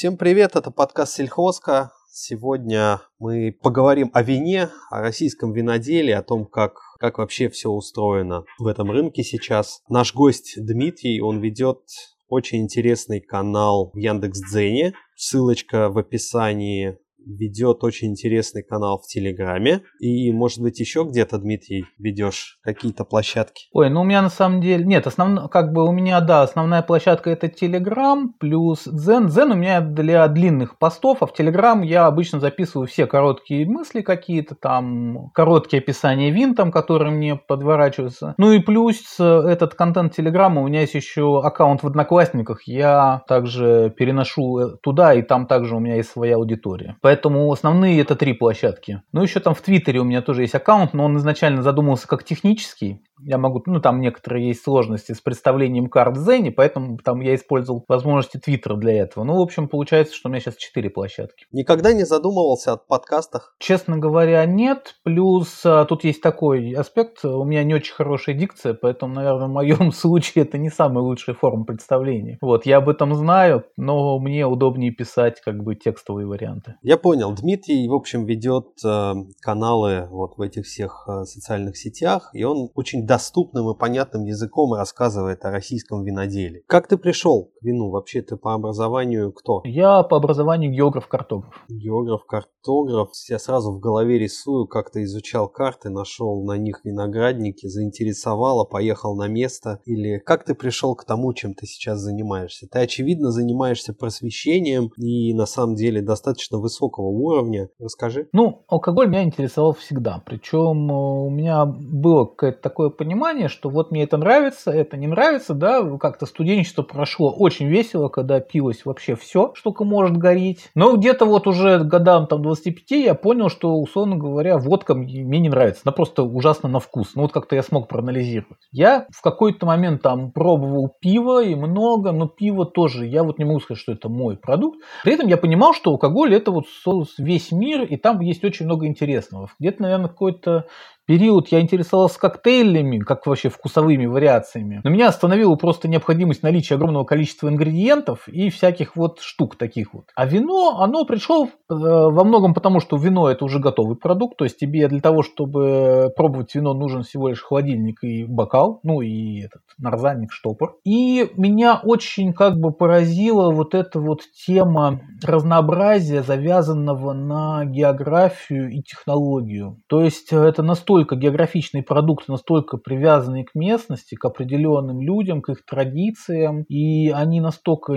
Всем привет, это подкаст Сельхозка. Сегодня мы поговорим о вине, о российском виноделии, о том, как, как вообще все устроено в этом рынке сейчас. Наш гость Дмитрий, он ведет очень интересный канал в Яндекс.Дзене. Ссылочка в описании ведет очень интересный канал в Телеграме. И, может быть, еще где-то, Дмитрий, ведешь какие-то площадки? Ой, ну у меня на самом деле... Нет, основно, как бы у меня, да, основная площадка это Телеграм плюс Дзен. Дзен у меня для длинных постов, а в Телеграм я обычно записываю все короткие мысли какие-то, там, короткие описания вин, там, которые мне подворачиваются. Ну и плюс этот контент Телеграма, у меня есть еще аккаунт в Одноклассниках, я также переношу э, туда, и там также у меня есть своя аудитория. Поэтому основные это три площадки. Ну, еще там в Твиттере у меня тоже есть аккаунт, но он изначально задумался как технический я могу, ну там некоторые есть сложности с представлением карт в поэтому там я использовал возможности Твиттера для этого. Ну, в общем, получается, что у меня сейчас четыре площадки. Никогда не задумывался о подкастах? Честно говоря, нет. Плюс а, тут есть такой аспект, у меня не очень хорошая дикция, поэтому, наверное, в моем случае это не самая лучшая форма представления. Вот, я об этом знаю, но мне удобнее писать как бы текстовые варианты. Я понял. Дмитрий, в общем, ведет э, каналы вот в этих всех э, социальных сетях, и он очень доступным и понятным языком рассказывает о российском виноделии. Как ты пришел к вину? Вообще ты по образованию кто? Я по образованию географ-картограф. Географ-картограф. Я сразу в голове рисую, как ты изучал карты, нашел на них виноградники, заинтересовало, поехал на место. Или как ты пришел к тому, чем ты сейчас занимаешься? Ты, очевидно, занимаешься просвещением и на самом деле достаточно высокого уровня. Расскажи. Ну, алкоголь меня интересовал всегда. Причем э, у меня было какое-то такое понимание, что вот мне это нравится, это не нравится, да, как-то студенчество прошло очень весело, когда пилось вообще все, что может гореть. Но где-то вот уже годам там 25 я понял, что, условно говоря, водка мне не нравится, она просто ужасно на вкус. Ну вот как-то я смог проанализировать. Я в какой-то момент там пробовал пиво и много, но пиво тоже, я вот не могу сказать, что это мой продукт. При этом я понимал, что алкоголь это вот весь мир, и там есть очень много интересного. Где-то, наверное, какой-то период я интересовался коктейлями, как вообще вкусовыми вариациями. Но меня остановила просто необходимость наличия огромного количества ингредиентов и всяких вот штук таких вот. А вино, оно пришло э, во многом потому, что вино это уже готовый продукт, то есть тебе для того, чтобы пробовать вино, нужен всего лишь холодильник и бокал, ну и этот нарзанник, штопор. И меня очень как бы поразила вот эта вот тема разнообразия, завязанного на географию и технологию. То есть это настолько настолько географичные продукты, настолько привязанные к местности, к определенным людям, к их традициям, и они настолько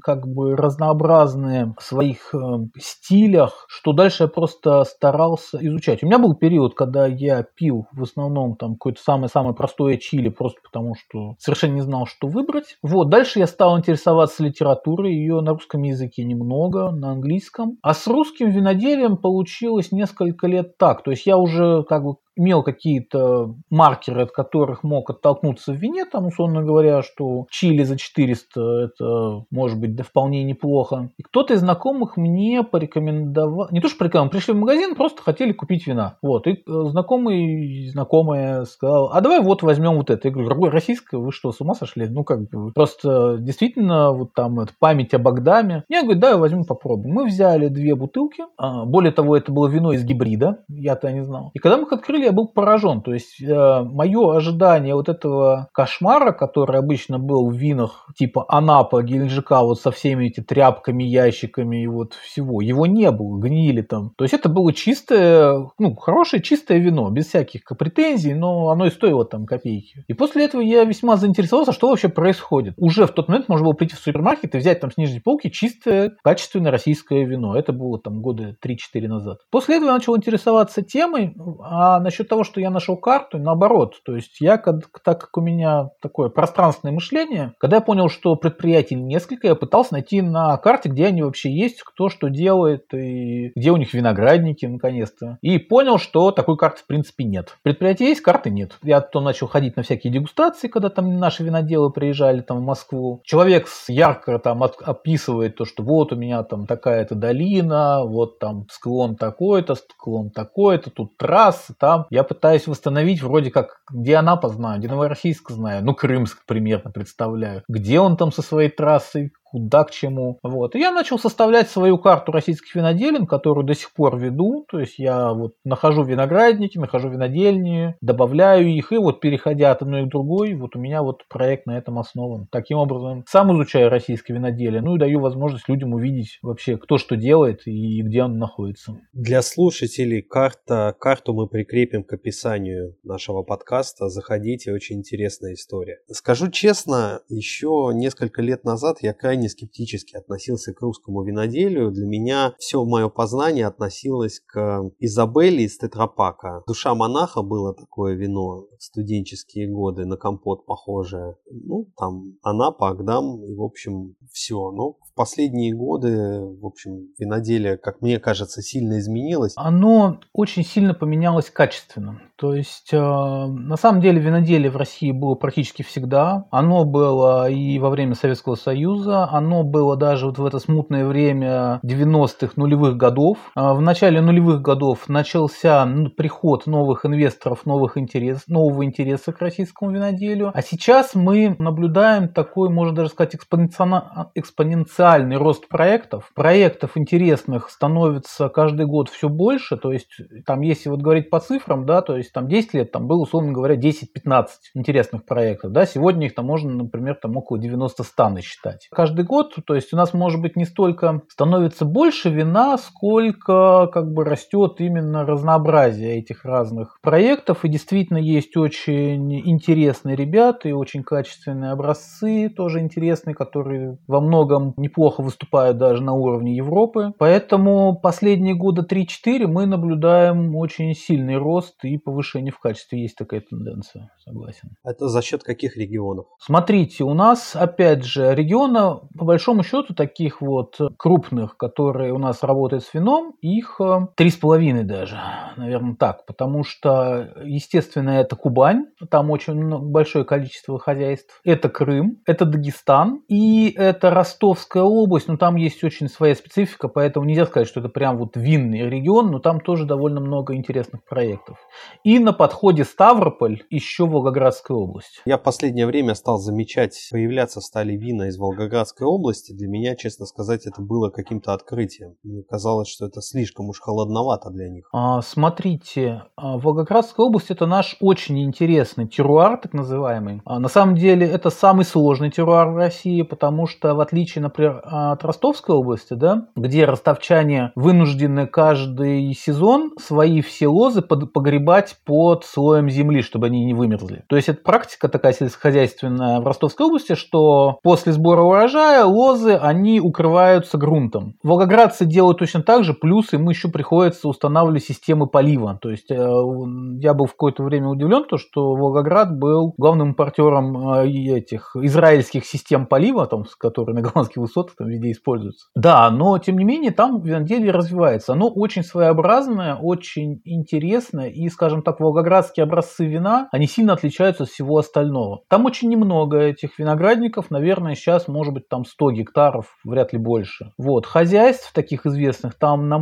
как бы разнообразные в своих э, стилях, что дальше я просто старался изучать. У меня был период, когда я пил в основном там какое-то самое-самое простое чили, просто потому что совершенно не знал, что выбрать. Вот, дальше я стал интересоваться литературой, ее на русском языке немного, на английском. А с русским виноделием получилось несколько лет так. То есть я уже как бы имел какие-то маркеры, от которых мог оттолкнуться в вине, там, условно говоря, что чили за 400 это может быть да вполне неплохо. И кто-то из знакомых мне порекомендовал, не то что порекомендовал, пришли в магазин, просто хотели купить вина. Вот, и э, знакомый, знакомая сказал, а давай вот возьмем вот это. Я говорю, российское, вы что, с ума сошли? Ну, как бы, просто действительно, вот там это, память о Богдаме. Я говорю, да, возьмем попробуем. Мы взяли две бутылки, а, более того, это было вино из гибрида, я-то не знал. И когда мы их открыли, я был поражен. То есть э, мое ожидание вот этого кошмара, который обычно был в винах типа Анапа, Геленджика, вот со всеми этими тряпками, ящиками и вот всего, его не было, гнили там. То есть это было чистое, ну, хорошее чистое вино, без всяких претензий, но оно и стоило там копейки. И после этого я весьма заинтересовался, что вообще происходит. Уже в тот момент можно было прийти в супермаркет и взять там с нижней полки чистое, качественное российское вино. Это было там года 3-4 назад. После этого я начал интересоваться темой, а насчет насчет того, что я нашел карту, наоборот. То есть я, так как у меня такое пространственное мышление, когда я понял, что предприятий несколько, я пытался найти на карте, где они вообще есть, кто что делает, и где у них виноградники, наконец-то. И понял, что такой карты в принципе нет. Предприятия есть, карты нет. Я то начал ходить на всякие дегустации, когда там наши виноделы приезжали там в Москву. Человек ярко там описывает то, что вот у меня там такая-то долина, вот там склон такой-то, склон такой-то, тут трасса, там я пытаюсь восстановить вроде как, где Анапа знаю, где Новороссийск знаю, ну, Крымск примерно представляю. Где он там со своей трассой, куда к чему. Вот. И я начал составлять свою карту российских виноделин, которую до сих пор веду. То есть я вот нахожу виноградники, нахожу винодельни, добавляю их, и вот переходя от одной к другой, вот у меня вот проект на этом основан. Таким образом, сам изучаю российское виноделие, ну и даю возможность людям увидеть вообще, кто что делает и где он находится. Для слушателей карта, карту мы прикрепим к описанию нашего подкаста. Заходите, очень интересная история. Скажу честно, еще несколько лет назад я крайне крайне скептически относился к русскому виноделию. Для меня все мое познание относилось к Изабелле из Тетрапака. Душа монаха было такое вино в студенческие годы, на компот похожее. Ну, там Анапа, Агдам и, в общем, все. Но в последние годы, в общем, виноделие, как мне кажется, сильно изменилось. Оно очень сильно поменялось качественно. То есть, э, на самом деле, виноделие в России было практически всегда. Оно было и во время Советского Союза, оно было даже вот в это смутное время 90-х, нулевых годов. А в начале нулевых годов начался ну, приход новых инвесторов, новых интерес, нового интереса к российскому виноделию. А сейчас мы наблюдаем такой, можно даже сказать, экспоненциальный рост проектов. Проектов интересных становится каждый год все больше. То есть, там, если вот говорить по цифрам, да, то есть там 10 лет там было, условно говоря, 10-15 интересных проектов. Да, сегодня их там можно, например, там около 90-100 насчитать. Каждый год, то есть у нас может быть не столько становится больше вина, сколько как бы растет именно разнообразие этих разных проектов. И действительно есть очень интересные ребята и очень качественные образцы, тоже интересные, которые во многом неплохо выступают даже на уровне Европы. Поэтому последние года 3-4 мы наблюдаем очень сильный рост и повышение в качестве. Есть такая тенденция, согласен. Это за счет каких регионов? Смотрите, у нас опять же региона по большому счету таких вот крупных, которые у нас работают с вином, их э, три с половиной даже, наверное, так, потому что, естественно, это Кубань, там очень большое количество хозяйств, это Крым, это Дагестан и это Ростовская область, но там есть очень своя специфика, поэтому нельзя сказать, что это прям вот винный регион, но там тоже довольно много интересных проектов. И на подходе Ставрополь, еще Волгоградская область. Я в последнее время стал замечать, появляться стали вина из Волгоградской области, для меня, честно сказать, это было каким-то открытием. Мне казалось, что это слишком уж холодновато для них. А, смотрите, а, Волгоградская область это наш очень интересный теруар, так называемый. А, на самом деле это самый сложный теруар в России, потому что в отличие, например, от Ростовской области, да, где ростовчане вынуждены каждый сезон свои все лозы погребать под слоем земли, чтобы они не вымерзли. То есть это практика такая сельскохозяйственная в Ростовской области, что после сбора урожая урожая лозы, они укрываются грунтом. Волгоградцы делают точно так же, плюс им еще приходится устанавливать системы полива. То есть э, я был в какое-то время удивлен, то, что Волгоград был главным импортером э, этих израильских систем полива, там, которые на голландских высотах там везде используются. Да, но тем не менее там виноделие развивается. Оно очень своеобразное, очень интересное, и, скажем так, волгоградские образцы вина, они сильно отличаются от всего остального. Там очень немного этих виноградников, наверное, сейчас может быть там 100 гектаров, вряд ли больше. Вот, хозяйств таких известных там, на,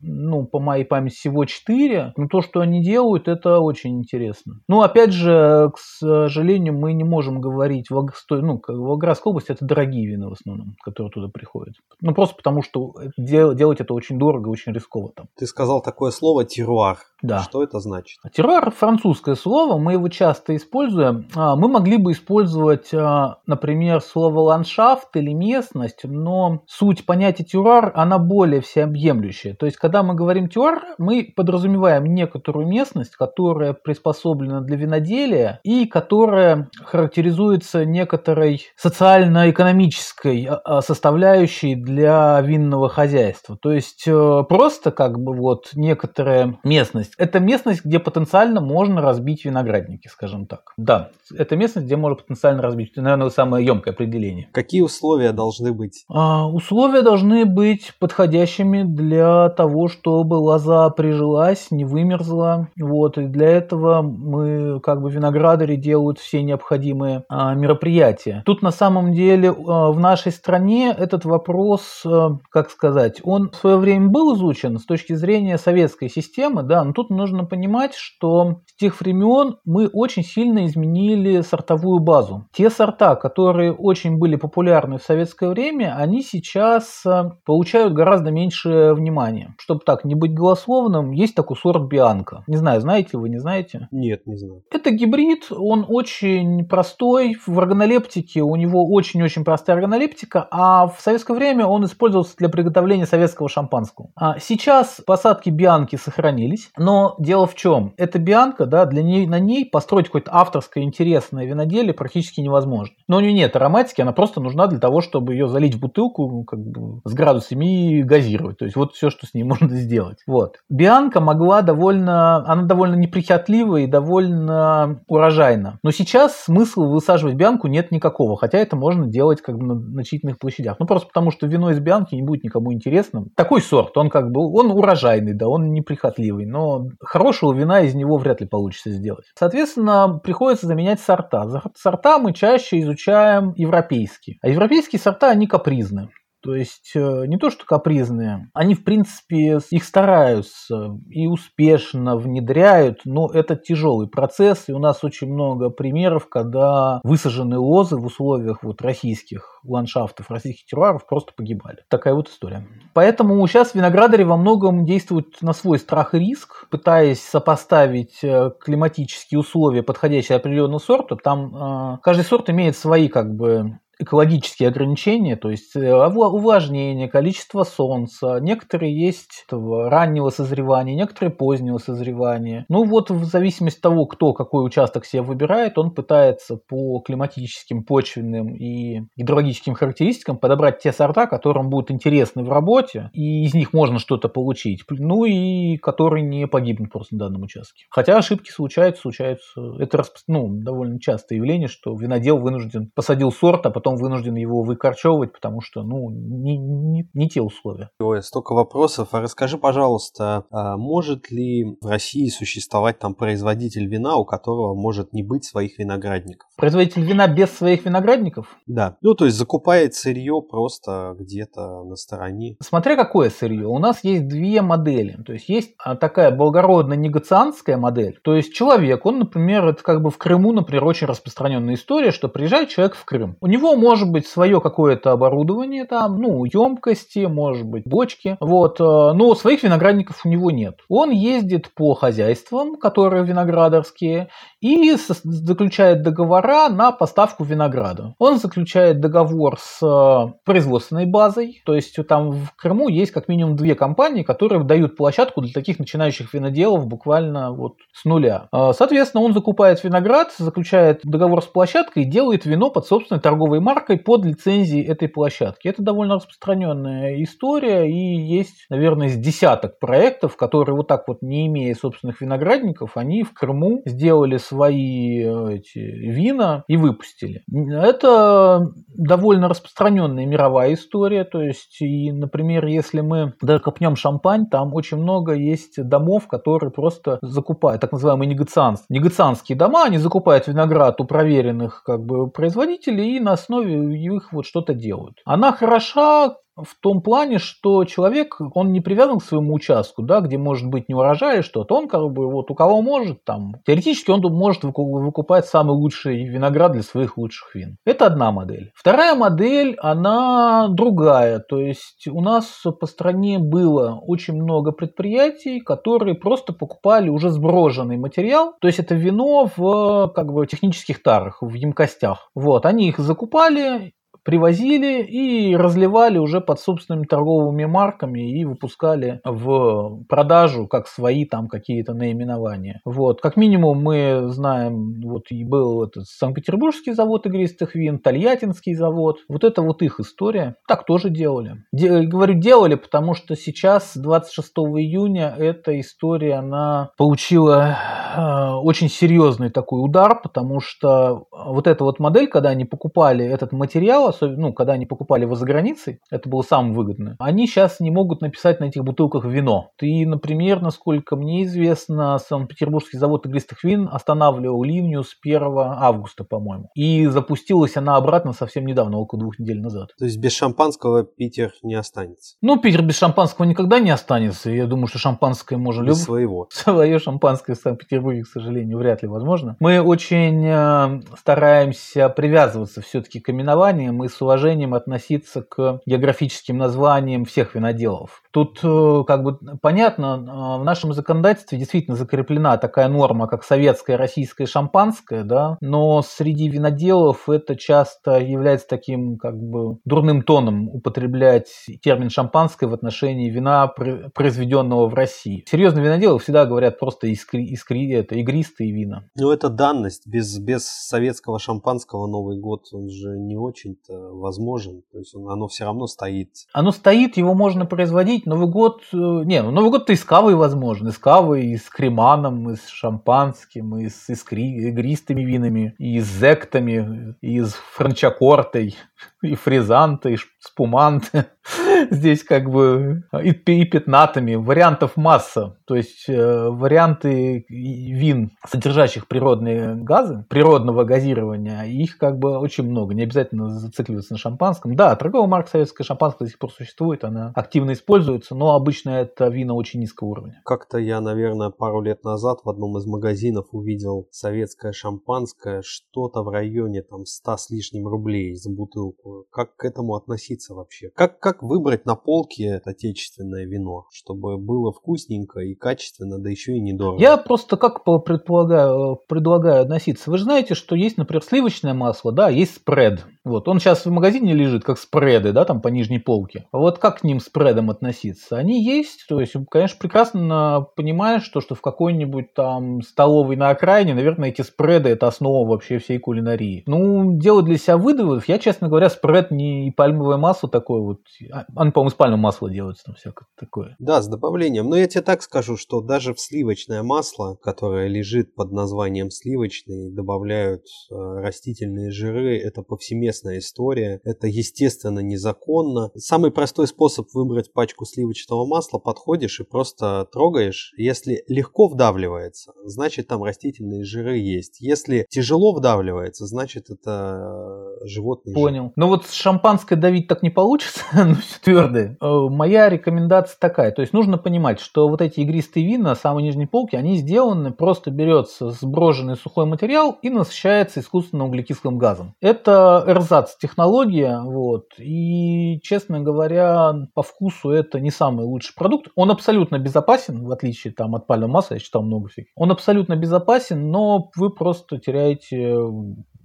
ну, по моей памяти, всего 4, но то, что они делают, это очень интересно. Ну, опять же, к сожалению, мы не можем говорить, ну, Волгоградская область это дорогие вина в основном, которые туда приходят. Ну, просто потому, что делать это очень дорого, очень рисково там. Ты сказал такое слово «теруар». Да. Что это значит? Терруар – французское слово, мы его часто используем. А, мы могли бы использовать, а, например, слово «ландшафт» или «местность», но суть понятия терруар, она более всеобъемлющая. То есть, когда мы говорим терруар, мы подразумеваем некоторую местность, которая приспособлена для виноделия и которая характеризуется некоторой социально-экономической а, составляющей для винного хозяйства. То есть, э, просто как бы вот некоторая местность, местность. Это местность, где потенциально можно разбить виноградники, скажем так. Да, это местность, где можно потенциально разбить. Это, наверное, самое емкое определение. Какие условия должны быть? А, условия должны быть подходящими для того, чтобы лоза прижилась, не вымерзла. Вот, и для этого мы, как бы, виноградари делают все необходимые а, мероприятия. Тут на самом деле а, в нашей стране мне этот вопрос, э, как сказать, он в свое время был изучен с точки зрения советской системы, да, но тут нужно понимать, что с тех времен мы очень сильно изменили сортовую базу. Те сорта, которые очень были популярны в советское время, они сейчас э, получают гораздо меньше внимания. Чтобы так не быть голословным, есть такой сорт Бианка. Не знаю, знаете вы, не знаете? Нет, не знаю. Это гибрид, он очень простой. В органолептике у него очень-очень простая органолептика, а в советское время он использовался для приготовления советского шампанского. А сейчас посадки Бианки сохранились, но дело в чем? Эта Бианка, да, для ней, на ней построить какое-то авторское интересное виноделие практически невозможно. Но у нее нет ароматики, она просто нужна для того, чтобы ее залить в бутылку ну, как бы, с градусами и газировать. То есть вот все, что с ней можно сделать. Вот. Бианка могла довольно, она довольно неприхотливая и довольно урожайна. Но сейчас смысла высаживать Бианку нет никакого, хотя это можно делать как бы на значительных площадях. Ну просто потому, что вино из Бианки не будет никому интересным. Такой сорт, он как бы, он урожайный, да, он неприхотливый, но хорошего вина из него вряд ли получится сделать. Соответственно, приходится заменять сорта. Сорта мы чаще изучаем европейские. А европейские сорта, они капризны. То есть э, не то, что капризные, они, в принципе, их стараются и успешно внедряют, но это тяжелый процесс, и у нас очень много примеров, когда высаженные лозы в условиях вот российских ландшафтов, российских терруаров просто погибали. Такая вот история. Поэтому сейчас виноградари во многом действуют на свой страх и риск, пытаясь сопоставить э, климатические условия, подходящие определенному сорту. Там э, каждый сорт имеет свои как бы экологические ограничения, то есть э, увлажнение, количество солнца. Некоторые есть раннего созревания, некоторые позднего созревания. Ну вот в зависимости от того, кто какой участок себе выбирает, он пытается по климатическим, почвенным и гидрологическим характеристикам подобрать те сорта, которым будут интересны в работе, и из них можно что-то получить. Ну и которые не погибнут просто на данном участке. Хотя ошибки случаются, случаются. Это ну, довольно частое явление, что винодел вынужден посадил сорт, а потом потом вынужден его выкорчевывать, потому что, ну, не, не, не те условия. Ой, столько вопросов. А расскажи, пожалуйста, а может ли в России существовать там производитель вина, у которого может не быть своих виноградников? Производитель вина без своих виноградников? Да. Ну, то есть закупает сырье просто где-то на стороне. Смотря какое сырье. У нас есть две модели. То есть есть а, такая благородная негацианская модель. То есть человек, он, например, это как бы в Крыму, например, очень распространенная история, что приезжает человек в Крым. У него может быть свое какое-то оборудование там, ну, емкости, может быть, бочки, вот, э, но своих виноградников у него нет. Он ездит по хозяйствам, которые виноградарские, и заключает договора на поставку винограда. Он заключает договор с э, производственной базой, то есть там в Крыму есть как минимум две компании, которые дают площадку для таких начинающих виноделов буквально вот с нуля. Э, соответственно, он закупает виноград, заключает договор с площадкой и делает вино под собственной торговой маркой под лицензией этой площадки. Это довольно распространенная история, и есть, наверное, из десяток проектов, которые вот так вот, не имея собственных виноградников, они в Крыму сделали свои э, эти вина и выпустили. Это довольно распространенная мировая история, то есть, и, например, если мы даже копнем шампань, там очень много есть домов, которые просто закупают, так называемые негацианские, негацианские дома, они закупают виноград у проверенных как бы производителей и на основе их вот что-то делают. Она хороша в том плане, что человек, он не привязан к своему участку, да, где может быть не урожай что-то, он как бы вот у кого может, там, теоретически он может выкупать самый лучший виноград для своих лучших вин. Это одна модель. Вторая модель, она другая, то есть у нас по стране было очень много предприятий, которые просто покупали уже сброженный материал, то есть это вино в как бы технических тарах, в емкостях. Вот, они их закупали, привозили и разливали уже под собственными торговыми марками и выпускали в продажу как свои там какие-то наименования. Вот. Как минимум мы знаем, вот и был этот Санкт-Петербургский завод игристых вин, Тольяттинский завод. Вот это вот их история. Так тоже делали. Де- говорю делали, потому что сейчас, 26 июня, эта история, она получила э, очень серьезный такой удар, потому что вот эта вот модель, когда они покупали этот материал, особенно, ну, когда они покупали его за границей, это было самое выгодное, они сейчас не могут написать на этих бутылках вино. Ты, например, насколько мне известно, Санкт-Петербургский завод игристых вин останавливал линию с 1 августа, по-моему. И запустилась она обратно совсем недавно, около двух недель назад. То есть без шампанского Питер не останется? Ну, Питер без шампанского никогда не останется. Я думаю, что шампанское можно... Без люб... своего. Свое шампанское в Санкт-Петербурге, к сожалению, вряд ли возможно. Мы очень э, стараемся привязываться все-таки к именованиям и с уважением относиться к географическим названиям всех виноделов. Тут э, как бы понятно, э, в нашем законодательстве действительно закреплена такая норма, как советское, российское, шампанское, да, но среди виноделов это часто является таким как бы дурным тоном употреблять термин шампанское в отношении вина, произведенного в России. Серьезные виноделы всегда говорят просто искри, искри, это игристые вина. Ну это данность. Без, без советского шампанского Новый год, он же не очень-то возможен. То есть он, оно все равно стоит. Оно стоит, его можно производить, Новый год, э, не, ну Новый год-то и с кавой возможно, и с кавой, и с креманом, и с шампанским, и с искри, игристыми винами, и с зектами, и с франчакортой, и фризанты, и спуманты. Здесь как бы и, и пятнатами. Вариантов масса. То есть э, варианты вин, содержащих природные газы, природного газирования, их как бы очень много. Не обязательно зацикливаться на шампанском. Да, торговая марка советская шампанское до сих пор существует, она активно используется, но обычно это вина очень низкого уровня. Как-то я, наверное, пару лет назад в одном из магазинов увидел советское шампанское, что-то в районе там 100 с лишним рублей за бутылку. Как к этому относиться вообще? Как, как выбрать на полке отечественное вино, чтобы было вкусненько и качественно, да еще и недорого. Я просто как предполагаю, предлагаю относиться. Вы же знаете, что есть, например, сливочное масло, да, есть спред. Вот, он сейчас в магазине лежит, как спреды, да, там по нижней полке. А вот как к ним спредам относиться? Они есть, то есть, конечно, прекрасно понимаешь, что, что в какой-нибудь там столовой на окраине, наверное, эти спреды – это основа вообще всей кулинарии. Ну, делать для себя выводов, я, честно говоря, спред не пальмовое масло такое вот, а, он, по-моему, из пальмового масла делается, там всякое такое. Да, с добавлением. Но я тебе так скажу, что даже в сливочное масло, которое лежит под названием сливочный, добавляют э, растительные жиры, это повсеместно известная история. Это, естественно, незаконно. Самый простой способ выбрать пачку сливочного масла, подходишь и просто трогаешь. Если легко вдавливается, значит там растительные жиры есть. Если тяжело вдавливается, значит это э, животный Понял. Жир. Ну вот шампанское давить так не получится, ну все твердое. Э, моя рекомендация такая. То есть нужно понимать, что вот эти игристые вина самой нижней полки, они сделаны, просто берется сброженный сухой материал и насыщается искусственным углекислым газом. Это эрзац-технология, вот, и, честно говоря, по вкусу это не самый лучший продукт. Он абсолютно безопасен, в отличие там, от пальмового масла, я читал много всяких. Он абсолютно безопасен, но вы просто теряете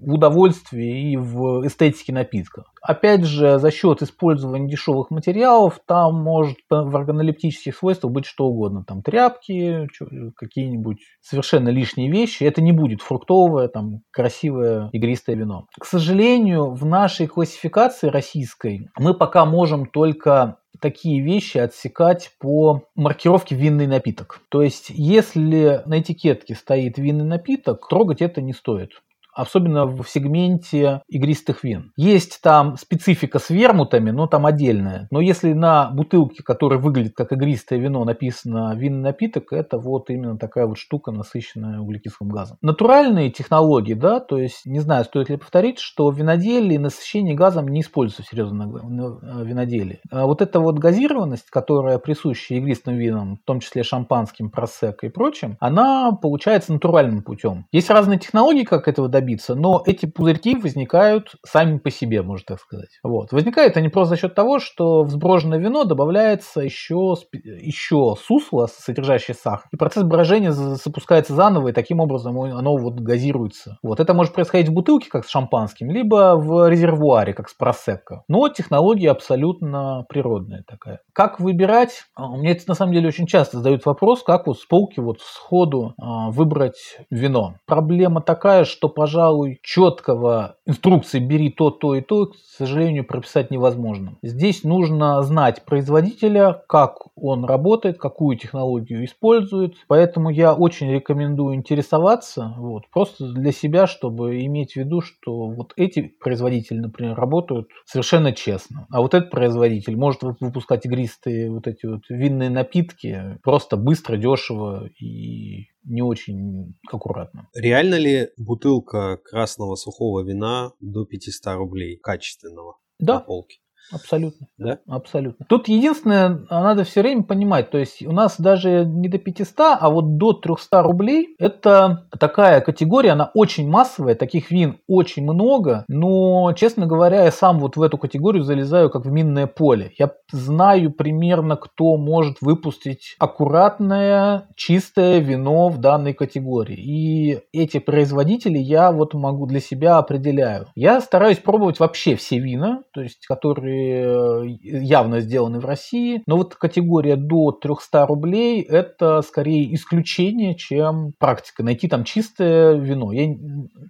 в удовольствии и в эстетике напитка. Опять же, за счет использования дешевых материалов, там может в органолептических свойствах быть что угодно. Там тряпки, какие-нибудь совершенно лишние вещи. Это не будет фруктовое, там, красивое игристое вино. К сожалению, в нашей классификации российской мы пока можем только такие вещи отсекать по маркировке винный напиток. То есть, если на этикетке стоит винный напиток, трогать это не стоит особенно в сегменте игристых вин. Есть там специфика с вермутами, но там отдельная. Но если на бутылке, которая выглядит как игристое вино, написано винный напиток, это вот именно такая вот штука, насыщенная углекислым газом. Натуральные технологии, да, то есть, не знаю, стоит ли повторить, что в виноделии насыщение газом не используется в серьезном э, виноделии. А вот эта вот газированность, которая присуща игристым винам, в том числе шампанским, просекко и прочим, она получается натуральным путем. Есть разные технологии, как этого добиться, добиться, но эти пузырьки возникают сами по себе, можно так сказать. Вот. Возникают они просто за счет того, что в сброженное вино добавляется еще, еще сусло, содержащее сахар, и процесс брожения запускается заново, и таким образом оно вот газируется. Вот. Это может происходить в бутылке, как с шампанским, либо в резервуаре, как с просекко. Но технология абсолютно природная такая. Как выбирать? А, мне на самом деле очень часто задают вопрос, как вот с полки вот сходу а, выбрать вино. Проблема такая, что, пожалуйста, пожалуй, четкого инструкции «бери то, то и то», к сожалению, прописать невозможно. Здесь нужно знать производителя, как он работает, какую технологию использует. Поэтому я очень рекомендую интересоваться, вот, просто для себя, чтобы иметь в виду, что вот эти производители, например, работают совершенно честно. А вот этот производитель может выпускать игристые вот эти вот винные напитки просто быстро, дешево и не очень аккуратно. Реально ли бутылка красного сухого вина до 500 рублей качественного да. на полке? Абсолютно. Да? Абсолютно. Тут единственное, надо все время понимать, то есть у нас даже не до 500, а вот до 300 рублей это такая категория, она очень массовая, таких вин очень много, но, честно говоря, я сам вот в эту категорию залезаю как в минное поле. Я знаю примерно, кто может выпустить аккуратное, чистое вино в данной категории. И эти производители я вот могу для себя определяю. Я стараюсь пробовать вообще все вина, то есть которые Э, явно сделаны в России. Но вот категория до 300 рублей – это скорее исключение, чем практика. Найти там чистое вино. Я,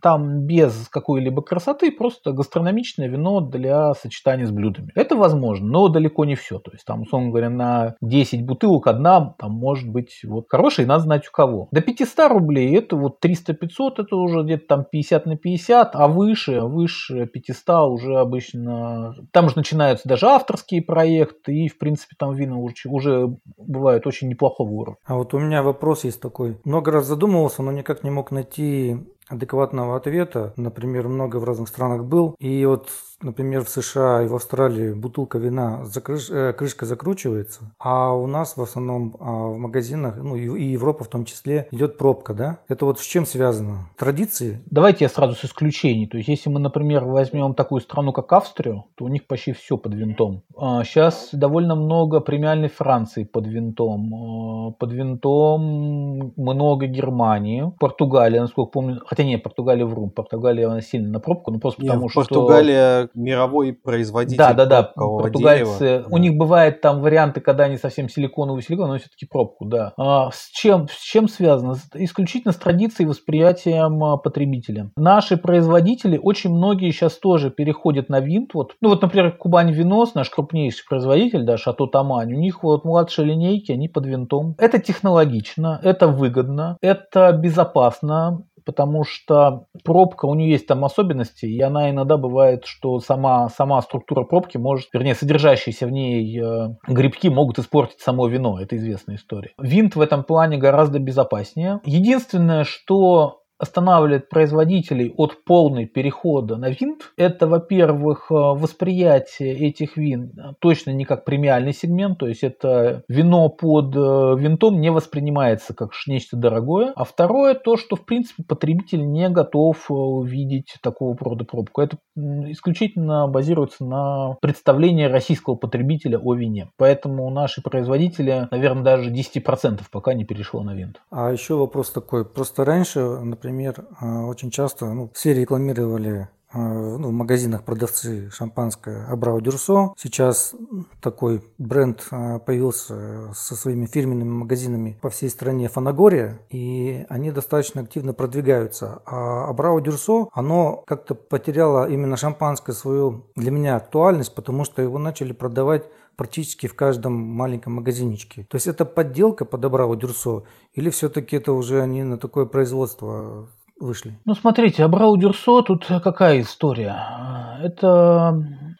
там без какой-либо красоты, просто гастрономичное вино для сочетания с блюдами. Это возможно, но далеко не все. То есть там, условно говоря, на 10 бутылок одна там может быть вот хорошая, и надо знать у кого. До 500 рублей это вот 300-500, это уже где-то там 50 на 50, а выше, выше 500 уже обычно, там же начинается начинаются даже авторские проекты, и, в принципе, там вина уже, уже бывают очень неплохого уровня. А вот у меня вопрос есть такой. Много раз задумывался, но никак не мог найти адекватного ответа. Например, много в разных странах был. И вот, например, в США и в Австралии бутылка вина, закрыш, э, крышка закручивается, а у нас в основном а, в магазинах, ну и Европа в том числе, идет пробка, да? Это вот с чем связано? Традиции? Давайте я сразу с исключений. То есть, если мы, например, возьмем такую страну, как Австрию, то у них почти все под винтом. А сейчас довольно много премиальной Франции под винтом. А, под винтом много Германии, Португалия, насколько помню, хотя не, Португалия вру, Португалия она сильно на пробку, но просто потому что... Португалия мировой производитель Да, да, да, португальцы, дерева. у них бывают там варианты, когда они совсем силиконовый силикон, но все-таки пробку, да. А с чем, с чем связано? Исключительно с традицией восприятием а, потребителя. Наши производители, очень многие сейчас тоже переходят на винт, вот, ну вот, например, Кубань Винос, наш крупнейший производитель, да, Шато Тамань, у них вот младшие линейки, они под винтом. Это технологично, это выгодно, это безопасно, потому что пробка, у нее есть там особенности, и она иногда бывает, что сама, сама структура пробки может, вернее, содержащиеся в ней э, грибки могут испортить само вино, это известная история. Винт в этом плане гораздо безопаснее. Единственное, что останавливает производителей от полной перехода на винт, это, во-первых, э, восприятие этих вин точно не как премиальный сегмент, то есть это вино под э, винтом не воспринимается как нечто дорогое. А второе, то, что, в принципе, потребитель не готов э, увидеть такого рода пробку. Это исключительно базируется на представлении российского потребителя о вине. Поэтому наши производители, наверное, даже 10% пока не перешло на винт. А еще вопрос такой. Просто раньше, например, например, а, очень часто ну, все рекламировали а, ну, в магазинах продавцы шампанское Абрау Дюрсо. Сейчас такой бренд а, появился со своими фирменными магазинами по всей стране Фанагория, и они достаточно активно продвигаются. А Абрау Дюрсо, оно как-то потеряло именно шампанское свою для меня актуальность, потому что его начали продавать практически в каждом маленьком магазинчике. То есть это подделка под Абрау Дюрсо или все-таки это уже они на такое производство вышли? Ну, смотрите, Абрау Дюрсо, тут какая история? Это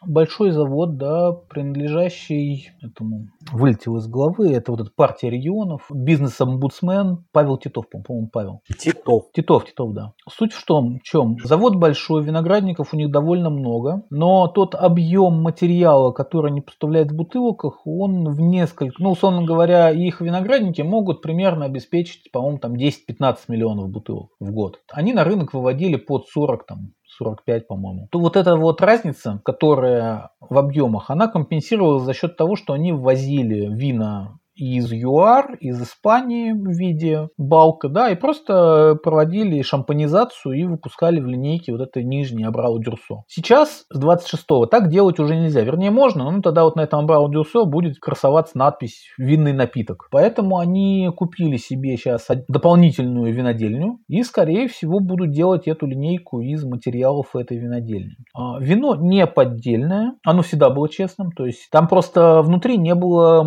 большой завод, да, принадлежащий этому, вылетел из головы, это вот эта партия регионов, бизнес-омбудсмен Павел Титов, по-моему, Павел. Титов. Титов, Титов, да. Суть в том, в чем? Завод большой, виноградников у них довольно много, но тот объем материала, который они поставляют в бутылках, он в несколько, ну, условно говоря, их виноградники могут примерно обеспечить, по-моему, там 10-15 миллионов бутылок в год. Они на рынок выводили под 40, там, 45, по-моему. То вот эта вот разница, которая в объемах, она компенсировалась за счет того, что они ввозили вина из ЮАР, из Испании в виде балка, да, и просто проводили шампанизацию и выпускали в линейке вот это нижнее Абрау Дюрсо. Сейчас, с 26-го, так делать уже нельзя. Вернее, можно, но тогда вот на этом Абрау Дюрсо будет красоваться надпись «винный напиток». Поэтому они купили себе сейчас дополнительную винодельню и, скорее всего, будут делать эту линейку из материалов этой винодельни. А, вино не поддельное, оно всегда было честным, то есть там просто внутри не было,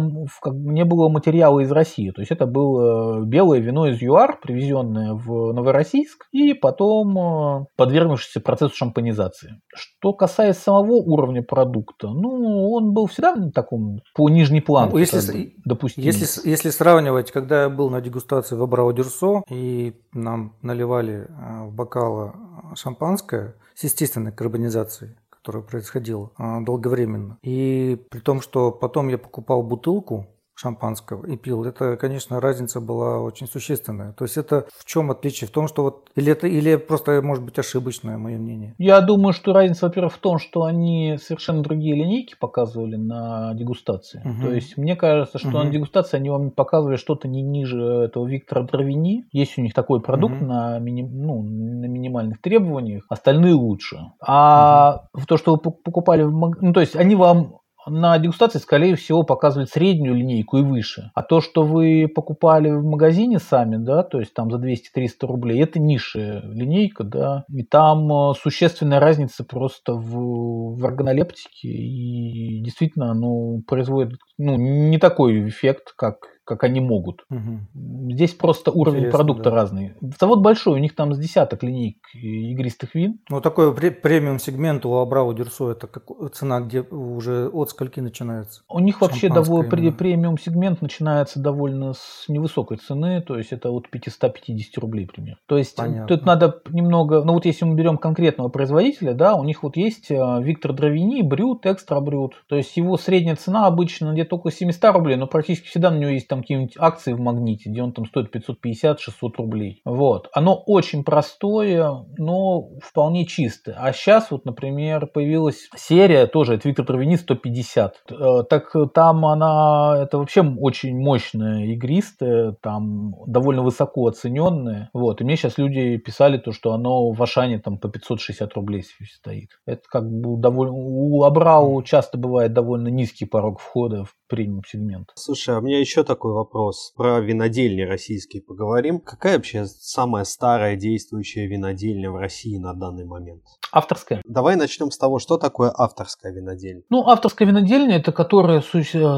не было материала из России, то есть это было белое вино из ЮАР, привезенное в Новороссийск и потом э, подвергнувшееся процессу шампанизации. Что касается самого уровня продукта, ну, он был всегда на таком, по нижней плану, ну, если, допустим. Если, если сравнивать, когда я был на дегустации в Абрау Дюрсо, и нам наливали э, в бокалы шампанское с естественной карбонизацией, которая происходила э, долговременно. И при том, что потом я покупал бутылку шампанского и пил. Это, конечно, разница была очень существенная. То есть это в чем отличие? В том, что вот или это или просто может быть ошибочное мое мнение? Я думаю, что разница, во-первых, в том, что они совершенно другие линейки показывали на дегустации. Угу. То есть мне кажется, что угу. на дегустации они вам показывали что-то не ниже этого Виктора Дровини. Есть у них такой продукт угу. на, мини, ну, на минимальных требованиях, остальные лучше. А угу. то, что вы покупали в ну то есть они вам на дегустации, скорее всего, показывают среднюю линейку и выше. А то, что вы покупали в магазине сами, да, то есть там за 200-300 рублей, это низшая линейка, да, и там э, существенная разница просто в, в органолептике, и действительно оно производит ну, не такой эффект, как как они могут. Угу. Здесь просто уровень Интересно, продукта да. разный. Завод большой, у них там с десяток линейк игристых вин. Ну, такой премиум сегмент у Абрау Дюрсо, это как, цена, где уже от скольки начинается? У них вообще довольно, премиум сегмент начинается довольно с невысокой цены, то есть это от 550 рублей примерно. То есть Понятно. тут надо немного, ну вот если мы берем конкретного производителя, да, у них вот есть э, Виктор Дровини, Брют, Экстра Брют, то есть его средняя цена обычно где-то около 700 рублей, но практически всегда на него есть там там какие-нибудь акции в магните, где он там стоит 550-600 рублей. Вот. Оно очень простое, но вполне чистое. А сейчас вот, например, появилась серия, тоже от Виктор Травини 150. Э, так там она, это вообще очень мощная игристая, там довольно высоко оцененная. Вот. И мне сейчас люди писали то, что оно в Ашане там по 560 рублей стоит. Это как бы довольно... У Абрау часто бывает довольно низкий порог входа в премиум сегмент. Слушай, а у меня еще такой вопрос. Про винодельни российские поговорим. Какая вообще самая старая действующая винодельня в России на данный момент? Авторская. Давай начнем с того, что такое авторская винодельня. Ну, авторская винодельня, это которая,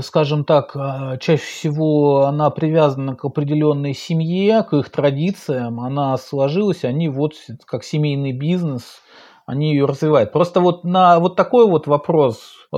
скажем так, а, чаще всего она привязана к определенной семье, к их традициям, она сложилась, они вот как семейный бизнес, они ее развивают. Просто вот на вот такой вот вопрос э,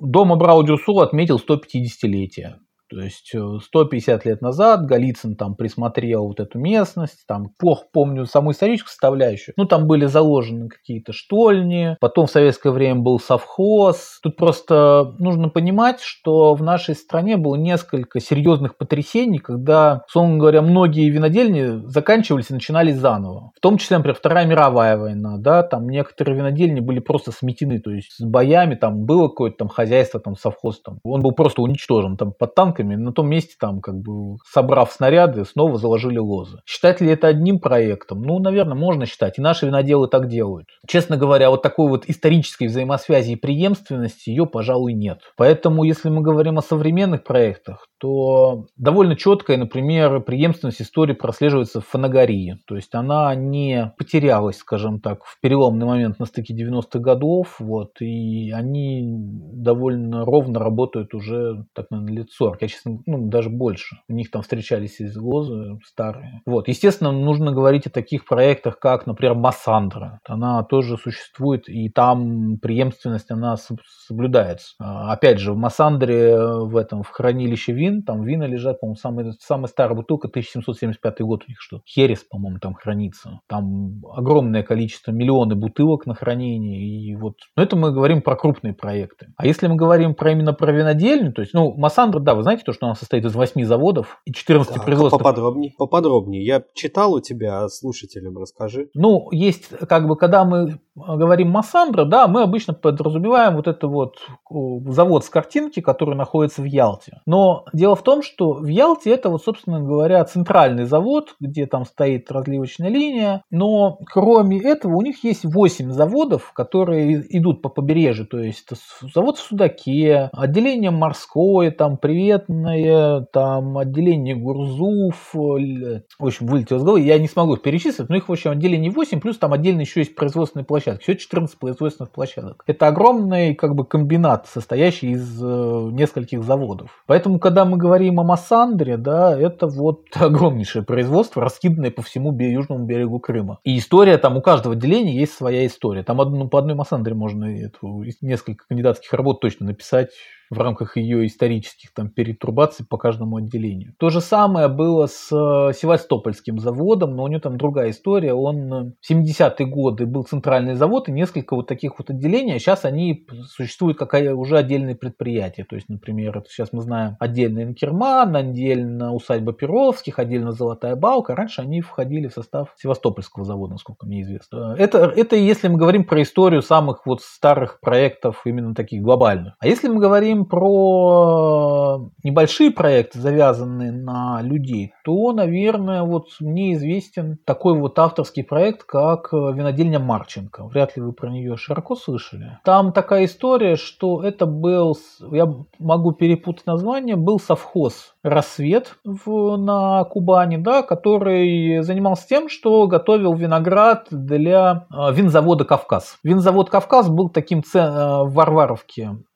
дом Абрау Дюрсо отметил 150-летие. То есть 150 э, лет назад Голицын там присмотрел вот эту местность, там плохо помню саму историческую составляющую. Ну, там были заложены какие-то штольни, потом в советское время был совхоз. Тут просто нужно понимать, что в нашей стране было несколько серьезных потрясений, когда, условно говоря, многие винодельни заканчивались и начинались заново. В том числе, например, Вторая мировая война, да, там некоторые винодельни были просто сметены, то есть с боями, там было какое-то там хозяйство, там совхоз, там, он был просто уничтожен, там под танк танками, на том месте там, как бы, собрав снаряды, снова заложили лозы. Считать ли это одним проектом? Ну, наверное, можно считать. И наши виноделы так делают. Честно говоря, вот такой вот исторической взаимосвязи и преемственности ее, пожалуй, нет. Поэтому, если мы говорим о современных проектах, то довольно четкая, например, преемственность истории прослеживается в фанагории. То есть она не потерялась, скажем так, в переломный момент на стыке 90-х годов, вот, и они довольно ровно работают уже так на лицо. Я, ну, даже больше. У них там встречались из лозы старые. Вот. Естественно, нужно говорить о таких проектах, как, например, Массандра. Она тоже существует, и там преемственность, она соблюдается. А, опять же, в Массандре, в этом, в хранилище вин, там вина лежат, по-моему, самая, самая старая бутылка, 1775 год у них что. Херес, по-моему, там хранится. Там огромное количество, миллионы бутылок на хранении. И вот, но это мы говорим про крупные проекты. А если мы говорим про именно про винодельню, то есть, ну, Массандра, да, вы знаете, знаете, то, что она состоит из 8 заводов и 14 Так, производственных поподробнее, поподробнее. Я читал у тебя, а слушателям расскажи. Ну, есть, как бы, когда мы говорим Массандра, да, мы обычно подразумеваем вот это вот завод с картинки, который находится в Ялте. Но дело в том, что в Ялте это вот, собственно говоря, центральный завод, где там стоит разливочная линия, но кроме этого у них есть 8 заводов, которые идут по побережью, то есть завод в Судаке, отделение морское, там приветное, там отделение Гурзуф, в общем, вылетело с головы, я не смогу их перечислить, но их, в общем, отделение 8, плюс там отдельно еще есть производственные площадки, всего 14 производственных площадок. Это огромный как бы комбинат, состоящий из э, нескольких заводов. Поэтому, когда мы говорим о Массандре, да, это вот огромнейшее производство, раскиданное по всему южному берегу Крыма. И история там у каждого отделения есть своя история. Там одну, по одной Массандре можно эту, несколько кандидатских работ точно написать в рамках ее исторических там, перетрубаций по каждому отделению. То же самое было с э, Севастопольским заводом, но у него там другая история. Он э, в 70-е годы был центральный завод и несколько вот таких вот отделений, а сейчас они существуют как уже отдельные предприятия. То есть, например, сейчас мы знаем отдельно Инкерман, отдельно усадьба Перовских, отдельно Золотая Балка. Раньше они входили в состав Севастопольского завода, насколько мне известно. Это, это если мы говорим про историю самых вот старых проектов, именно таких глобальных. А если мы говорим говорим про небольшие проекты, завязанные на людей, то, наверное, вот мне известен такой вот авторский проект, как винодельня Марченко. Вряд ли вы про нее широко слышали. Там такая история, что это был, я могу перепутать название, был совхоз «Рассвет» в, на Кубани, да, который занимался тем, что готовил виноград для э, винзавода «Кавказ». Винзавод «Кавказ» был таким э, в Варваровке э,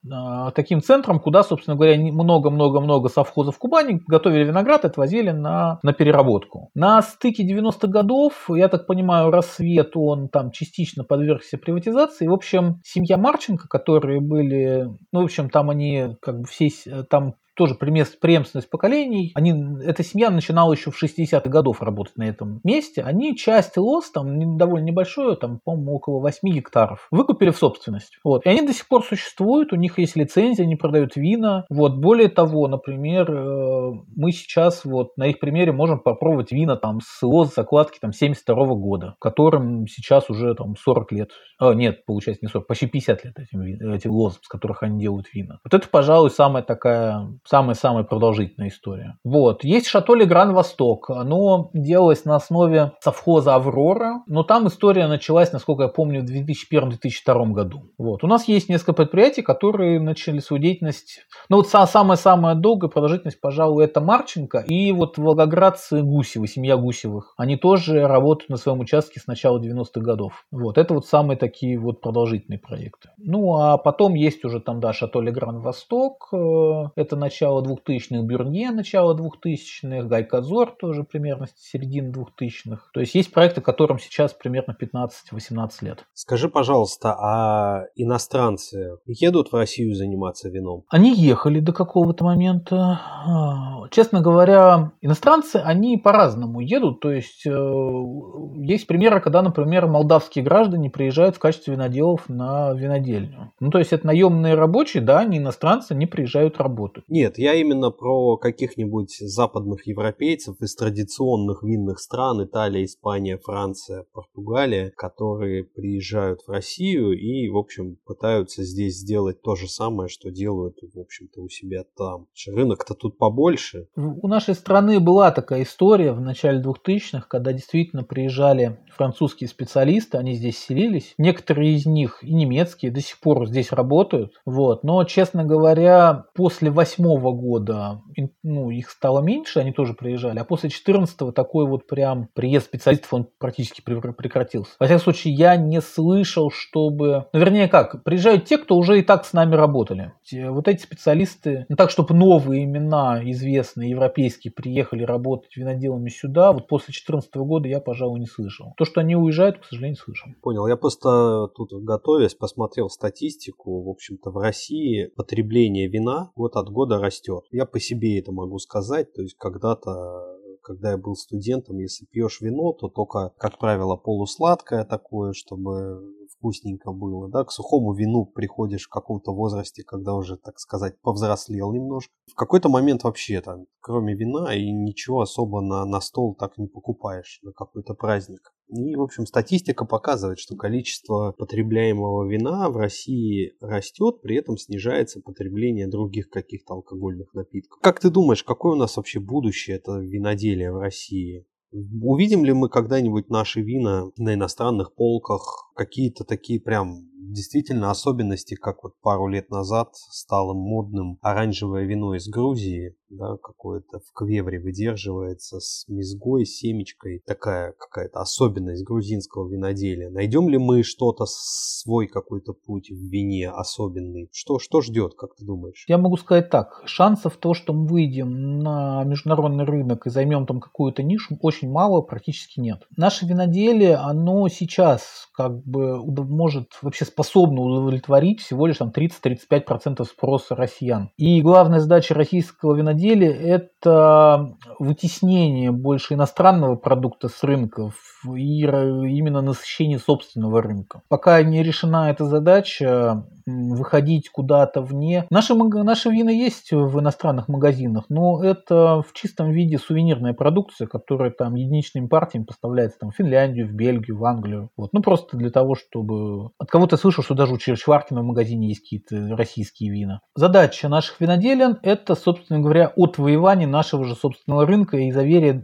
таким центром, куда, собственно говоря, много-много-много совхозов Кубани готовили виноград и отвозили на, на переработку. На стыке 90-х годов, я так понимаю, рассвет, он там частично подвергся приватизации. В общем, семья Марченко, которые были, ну, в общем, там они как бы все, там тоже преемственность поколений. Они, эта семья начинала еще в 60-х годов работать на этом месте. Они часть лос, там довольно небольшое, там, по-моему, около 8 гектаров, выкупили в собственность. Вот. И они до сих пор существуют, у них есть лицензия, они продают вина. Вот. Более того, например, э, мы сейчас вот на их примере можем попробовать вина там с лоз закладки там 72 -го года, которым сейчас уже там 40 лет. А, нет, получается не 40, почти 50 лет этим, этим лозам, с которых они делают вина. Вот это, пожалуй, самая такая самая-самая продолжительная история. Вот. Есть шато Гран Восток. Оно делалось на основе совхоза Аврора, но там история началась, насколько я помню, в 2001-2002 году. Вот. У нас есть несколько предприятий, которые начали свою деятельность. Ну вот самая-самая долгая продолжительность, пожалуй, это Марченко и вот волгоградцы Гусевы, семья Гусевых. Они тоже работают на своем участке с начала 90-х годов. Вот. Это вот самые такие вот продолжительные проекты. Ну а потом есть уже там, да, шато Гран Восток. Э, это начало начала 2000-х, Бюрнье начало 2000-х, Гайказор тоже примерно середины 2000-х. То есть есть проекты, которым сейчас примерно 15-18 лет. Скажи, пожалуйста, а иностранцы едут в Россию заниматься вином? Они ехали до какого-то момента. А, честно говоря, иностранцы, они по-разному едут. То есть э, есть примеры, когда, например, молдавские граждане приезжают в качестве виноделов на винодельню. Ну, то есть это наемные рабочие, да, не иностранцы, не приезжают работать. Нет, нет, я именно про каких-нибудь западных европейцев из традиционных винных стран, Италия, Испания, Франция, Португалия, которые приезжают в Россию и, в общем, пытаются здесь сделать то же самое, что делают, в общем-то, у себя там. Рынок-то тут побольше. У нашей страны была такая история в начале 2000-х, когда действительно приезжали французские специалисты, они здесь селились. Некоторые из них и немецкие до сих пор здесь работают. Вот. Но, честно говоря, после восьмого года ну, их стало меньше, они тоже приезжали, а после 14 такой вот прям приезд специалистов он практически прекратился. Во всяком случае, я не слышал, чтобы... Ну, вернее как, приезжают те, кто уже и так с нами работали. Вот эти специалисты, ну так, чтобы новые имена, известные, европейские, приехали работать виноделами сюда, вот после 14 года я, пожалуй, не слышал. То, что они уезжают, к сожалению, слышал. Понял. Я просто тут готовясь посмотрел статистику. В общем-то, в России потребление вина год от года растет. Я по себе это могу сказать. То есть когда-то когда я был студентом, если пьешь вино, то только, как правило, полусладкое такое, чтобы вкусненько было, да, к сухому вину приходишь в каком-то возрасте, когда уже, так сказать, повзрослел немножко. В какой-то момент вообще там, кроме вина и ничего особо на, на стол так не покупаешь на какой-то праздник. И, в общем, статистика показывает, что количество потребляемого вина в России растет, при этом снижается потребление других каких-то алкогольных напитков. Как ты думаешь, какое у нас вообще будущее это виноделие в России? Увидим ли мы когда-нибудь наши вина на иностранных полках? Какие-то такие прям действительно особенности, как вот пару лет назад стало модным оранжевое вино из Грузии, да, какое-то в квевре выдерживается с мезгой, семечкой, такая какая-то особенность грузинского виноделия. Найдем ли мы что-то, свой какой-то путь в вине особенный? Что, что ждет, как ты думаешь? Я могу сказать так, шансов то, что мы выйдем на международный рынок и займем там какую-то нишу, очень мало, практически нет. Наше виноделие, оно сейчас как может вообще способно удовлетворить всего лишь там 30-35% спроса россиян. И главная задача российского виноделия – это вытеснение больше иностранного продукта с рынков и именно насыщение собственного рынка. Пока не решена эта задача, выходить куда-то вне. Наши, наши вина есть в иностранных магазинах, но это в чистом виде сувенирная продукция, которая там единичными партиями поставляется там, в Финляндию, в Бельгию, в Англию. Вот. Ну, просто для того, чтобы... От кого-то слышал, что даже у Черчваркина в магазине есть какие-то российские вина. Задача наших виноделин – это, собственно говоря, отвоевание нашего же собственного рынка и заверие,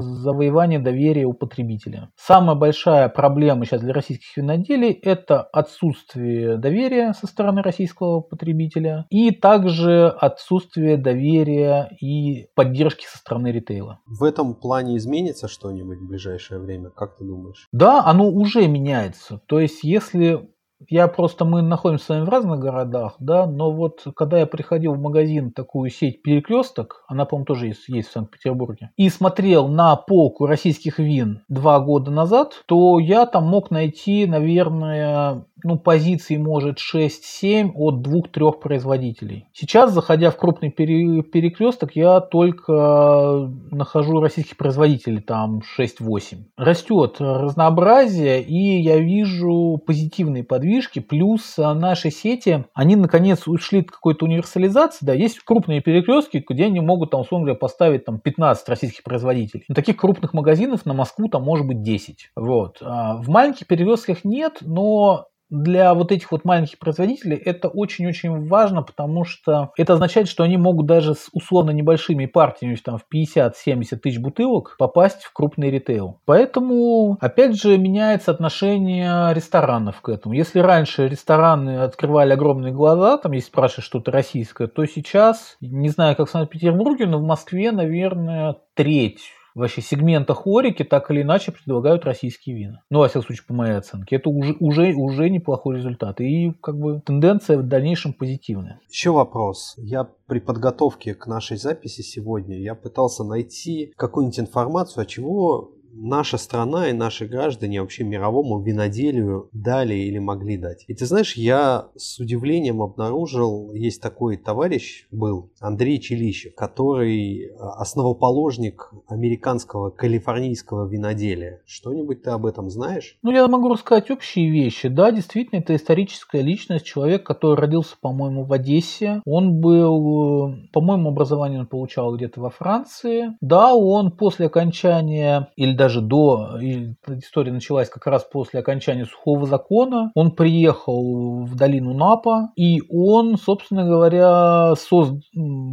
завоевание доверия у потребителя. Самая большая проблема сейчас для российских виноделий – это отсутствие доверия со стороны российского потребителя и также отсутствие доверия и поддержки со стороны ритейла. В этом плане изменится что-нибудь в ближайшее время, как ты думаешь? Да, оно уже меняется. То есть, если я просто, мы находимся с вами в разных городах, да, но вот когда я приходил в магазин, такую сеть «Перекресток», она, по-моему, тоже есть, есть в Санкт-Петербурге, и смотрел на полку российских вин два года назад, то я там мог найти, наверное, ну, позиций может 6-7 от 2-3 производителей. Сейчас, заходя в крупный пере- перекресток, я только нахожу российских производителей, там 6-8. Растет разнообразие, и я вижу позитивные подвижки, плюс наши сети, они наконец ушли к какой-то универсализации, да, есть крупные перекрестки, где они могут, там, условно говоря, поставить там 15 российских производителей. Но таких крупных магазинов на Москву там может быть 10. Вот. А в маленьких перекрестках нет, но для вот этих вот маленьких производителей это очень-очень важно, потому что это означает, что они могут даже с условно небольшими партиями, там в 50-70 тысяч бутылок, попасть в крупный ритейл. Поэтому, опять же, меняется отношение ресторанов к этому. Если раньше рестораны открывали огромные глаза, там, если спрашиваешь что-то российское, то сейчас, не знаю, как в Санкт-Петербурге, но в Москве, наверное, треть вообще сегмента хорики так или иначе предлагают российские вина. Ну, во всяком случае, по моей оценке. Это уже, уже, уже неплохой результат. И как бы тенденция в дальнейшем позитивная. Еще вопрос. Я при подготовке к нашей записи сегодня я пытался найти какую-нибудь информацию, от чего наша страна и наши граждане вообще мировому виноделию дали или могли дать. И ты знаешь, я с удивлением обнаружил, есть такой товарищ был, Андрей Челищев, который э, основоположник американского калифорнийского виноделия. Что-нибудь ты об этом знаешь? Ну, я могу рассказать общие вещи. Да, действительно, это историческая личность, человек, который родился, по-моему, в Одессе. Он был, э, по-моему, образование он получал где-то во Франции. Да, он после окончания или даже до, история началась как раз после окончания сухого закона, он приехал в долину Напа, и он, собственно говоря, соз...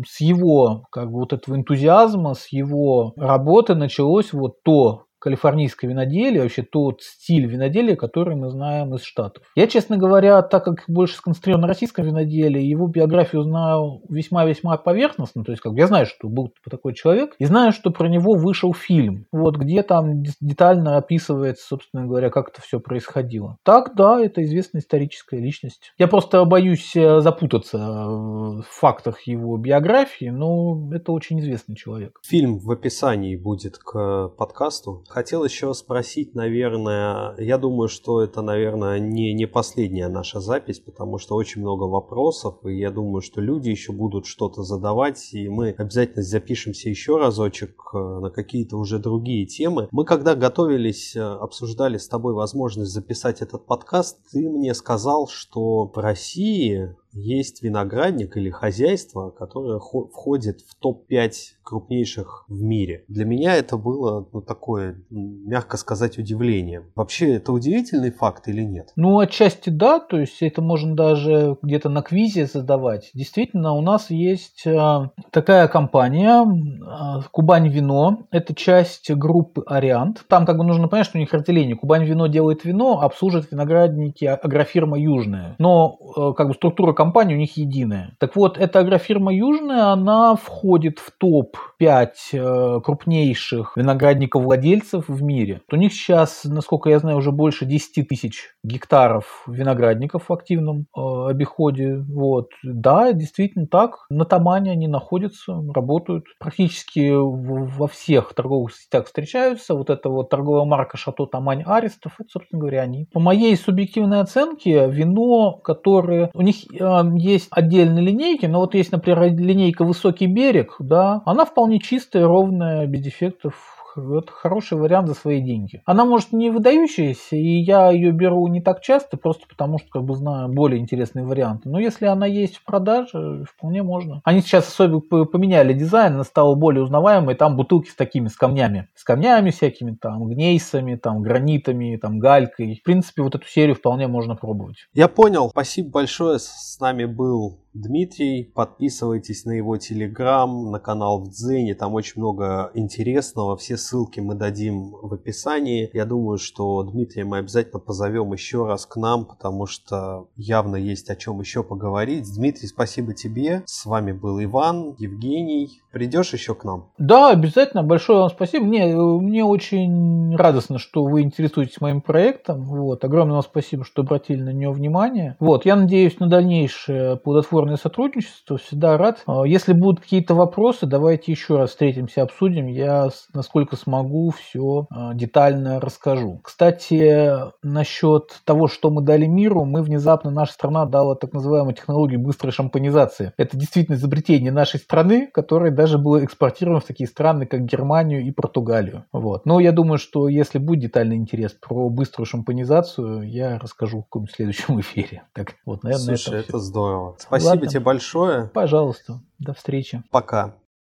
с его как бы вот этого энтузиазма, с его работы началось вот то калифорнийское виноделие, вообще тот стиль виноделия, который мы знаем из Штатов. Я, честно говоря, так как больше сконцентрирован на российском виноделии, его биографию знаю весьма-весьма поверхностно, то есть как я знаю, что был такой человек, и знаю, что про него вышел фильм, вот где там детально описывается, собственно говоря, как это все происходило. Так, да, это известная историческая личность. Я просто боюсь э, запутаться в фактах его биографии, но это очень известный человек. Фильм в описании будет к подкасту хотел еще спросить, наверное, я думаю, что это, наверное, не, не последняя наша запись, потому что очень много вопросов, и я думаю, что люди еще будут что-то задавать, и мы обязательно запишемся еще разочек э, на какие-то уже другие темы. Мы когда готовились, э, обсуждали с тобой возможность записать этот подкаст, ты мне сказал, что в России есть виноградник или хозяйство, которое входит в топ-5 крупнейших в мире. Для меня это было ну, такое, мягко сказать, удивление. Вообще, это удивительный факт или нет? Ну, отчасти да, то есть это можно даже где-то на квизе задавать. Действительно, у нас есть э, такая компания э, Кубань Вино. Это часть группы Ариант. Там как бы нужно понять, что у них разделение. Кубань Вино делает вино, обслуживает виноградники агрофирма Южная. Но э, как бы структура компании у них единая. Так вот, эта агрофирма Южная, она входит в топ-5 э, крупнейших виноградников-владельцев в мире. У них сейчас, насколько я знаю, уже больше 10 тысяч гектаров виноградников в активном э, обиходе. Вот. Да, действительно так. На Тамане они находятся, работают. Практически во всех торговых сетях встречаются. Вот эта вот торговая марка Шато Тамань Аристов, это, собственно говоря, они. По моей субъективной оценке, вино, которое... У них э, есть отдельные линейки, но вот есть, например, линейка «Высокий берег», да, она вполне чистая, ровная, без дефектов, это хороший вариант за свои деньги. Она может не выдающаяся, и я ее беру не так часто, просто потому что как бы знаю более интересные варианты. Но если она есть в продаже, вполне можно. Они сейчас особенно поменяли дизайн, она стала более узнаваемой, там бутылки с такими, с камнями. С камнями всякими, там, гнейсами, там, гранитами, там, галькой. В принципе, вот эту серию вполне можно пробовать. Я понял. Спасибо большое. С нами был Дмитрий. Подписывайтесь на его телеграм, на канал в Дзене. Там очень много интересного. Все ссылки мы дадим в описании. Я думаю, что Дмитрия мы обязательно позовем еще раз к нам, потому что явно есть о чем еще поговорить. Дмитрий, спасибо тебе. С вами был Иван, Евгений. Придешь еще к нам? Да, обязательно. Большое вам спасибо. Мне, мне очень радостно, что вы интересуетесь моим проектом. Вот. Огромное вам спасибо, что обратили на него внимание. Вот. Я надеюсь на дальнейшее плодотворное плодотворное сотрудничество, всегда рад. А, если будут какие-то вопросы, давайте еще раз встретимся, обсудим. Я, насколько смогу, все а, детально расскажу. Кстати, насчет того, что мы дали миру, мы внезапно, наша страна дала так называемую технологию быстрой шампанизации. Это действительно изобретение нашей страны, которое даже было экспортировано в такие страны, как Германию и Португалию. Вот. Но я думаю, что если будет детальный интерес про быструю шампанизацию, я расскажу в каком-нибудь следующем эфире. Так, вот, наверное, Слушай, это, это здорово. Спасибо Ладно. тебе большое. Пожалуйста. До встречи. Пока.